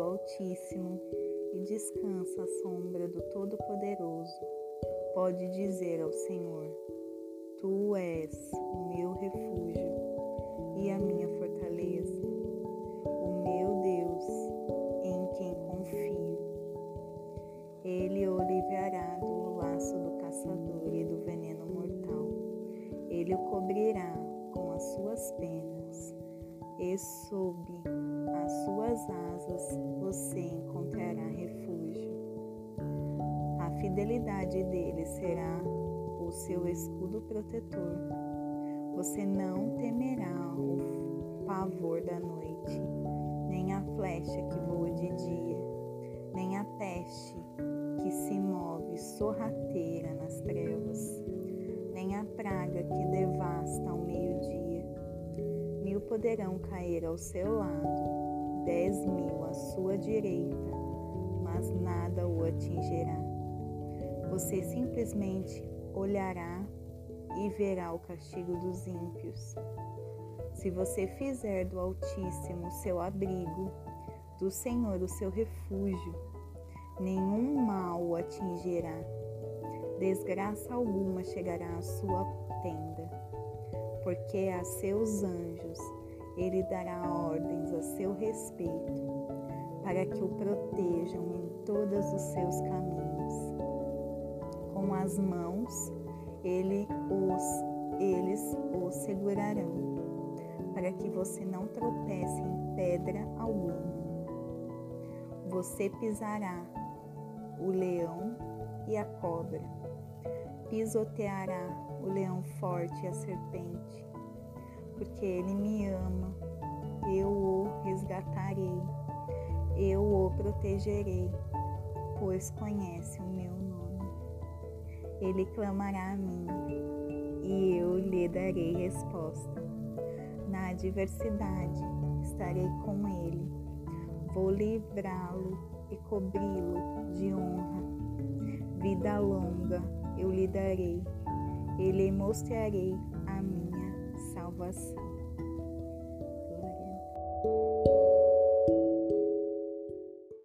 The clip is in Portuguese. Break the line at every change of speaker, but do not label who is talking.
Altíssimo e descansa à sombra do Todo-Poderoso, pode dizer ao Senhor: Tu és o meu refúgio e a minha fortaleza, o meu Deus em quem confio. Ele o livrará do laço do caçador e do veneno mortal. Ele o cobrirá com as suas penas e sob as suas asas você encontrará refúgio. A fidelidade dele será o seu escudo protetor. Você não temerá o pavor da noite, nem a flecha que voa de dia, nem a peste que se move sorrateira nas trevas, nem a praga que devasta ao meio-dia. Mil poderão cair ao seu lado, dez mil à sua direita, mas nada o atingirá. Você simplesmente olhará e verá o castigo dos ímpios. Se você fizer do Altíssimo seu abrigo, do Senhor o seu refúgio, nenhum mal o atingirá, desgraça alguma chegará à sua tenda, porque a seus anjos ele dará ordens a seu respeito, para que o protejam em todos os seus caminhos. Com as mãos ele os, eles o segurarão, para que você não tropece em pedra alguma. Você pisará o leão e a cobra, pisoteará o leão forte e a serpente, porque ele me ama, eu o resgatarei, eu o protegerei, pois conhece o meu nome. Ele clamará a mim e eu lhe darei resposta. Na adversidade estarei com ele, vou livrá-lo e cobri-lo de honra. Vida longa eu lhe darei, e lhe mostrarei a minha salvação.